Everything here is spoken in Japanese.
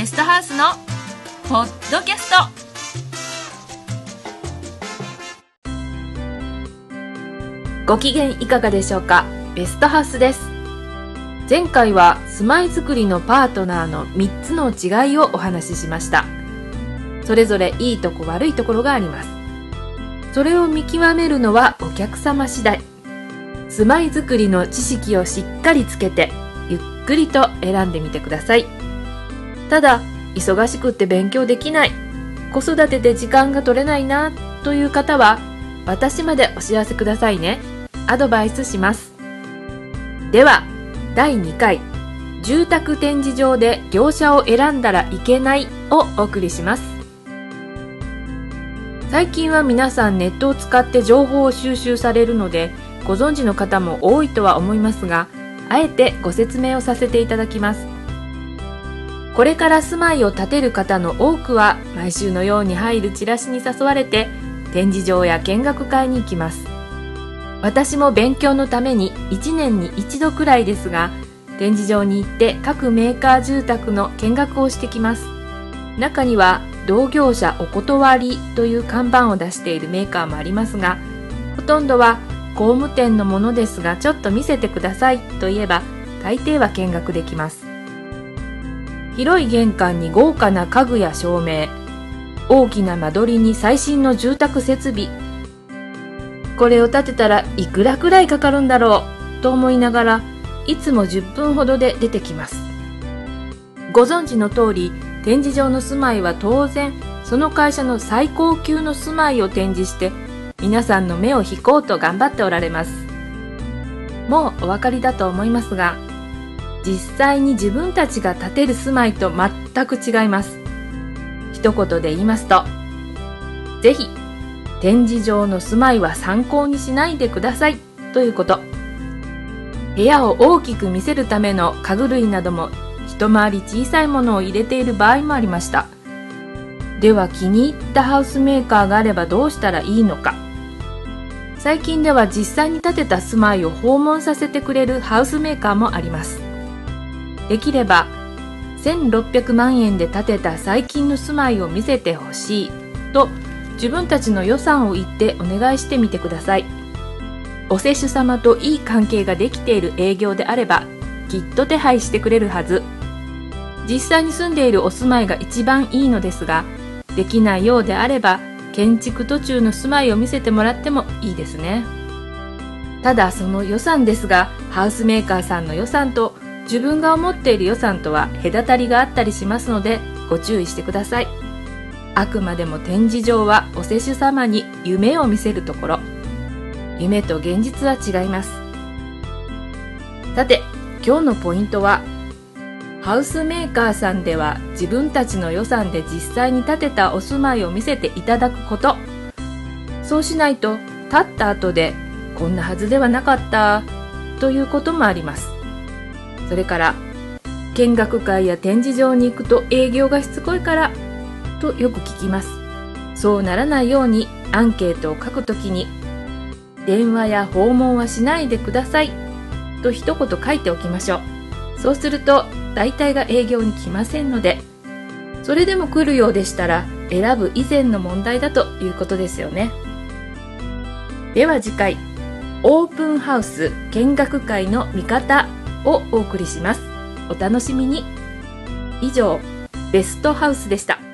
ゲストハウスのポッドキャスト。ご機嫌いかがでしょうか？ベストハウスです。前回は住まいづくりのパートナーの3つの違いをお話ししました。それぞれいいとこ悪いところがあります。それを見極めるのはお客様次第。住まいづくりの知識をしっかりつけてゆっくりと選んでみてください。ただ忙しくって勉強できない。子育てで時間が取れないなという方は私までお知らせくださいね。アドバイスします。では第2回住宅展示場で業者を選んだらいけないをお送りします。最近は皆さんネットを使って情報を収集されるのでご存知の方も多いとは思いますがあえてご説明をさせていただきます。これから住まいを建てる方の多くは毎週のように入るチラシに誘われて展示場や見学会に行きます。私も勉強のために1年に1度くらいですが展示場に行って各メーカー住宅の見学をしてきます。中には同業者お断りという看板を出しているメーカーもありますがほとんどは工務店のものですがちょっと見せてくださいと言えば大抵は見学できます。広い玄関に豪華な家具や照明大きな間取りに最新の住宅設備。これを建てたらいくらくらいかかるんだろうと思いながらいつも10分ほどで出てきます。ご存知の通り展示場の住まいは当然その会社の最高級の住まいを展示して皆さんの目を引こうと頑張っておられます。もうお分かりだと思いますが実際に自分たちが建てる住まいと全く違います。一言で言いますとぜひ展示場の住まいは参考にしないでくださいということ。部屋を大きく見せるための家具類なども一回り小さいものを入れている場合もありました。では気に入ったハウスメーカーがあればどうしたらいいのか。最近では実際に建てた住まいを訪問させてくれるハウスメーカーもあります。できれば1600万円で建てた最近の住まいを見せてほしいと自分たちの予算を言ってお願いしてみてください。お施主様といい関係ができている営業であればきっと手配してくれるはず。実際に住んでいるお住まいが一番いいのですができないようであれば建築途中の住まいを見せてもらってもいいですね。ただその予算ですがハウスメーカーさんの予算と自分が思っている予算とは隔たりがあったりしますのでご注意してください。あくまでも展示場はお施主様に夢を見せるところ。夢と現実は違います。さて今日のポイントはハウスメーカーさんでは自分たちの予算で実際に建てたお住まいを見せていただくこと。そうしないと建った後でこんなはずではなかった。ということもあります。それから見学会や展示場に行くと営業がしつこいからとよく聞きます。そうならないようにアンケートを書くときに電話や訪問はしないでくださいと一言書いておきましょう。そうすると大体が営業に来ませんのでそれでも来るようでしたら選ぶ以前の問題だということですよね。では次回オープンハウス見学会の見方。をお送りします。お楽しみに。以上ベストハウスでした。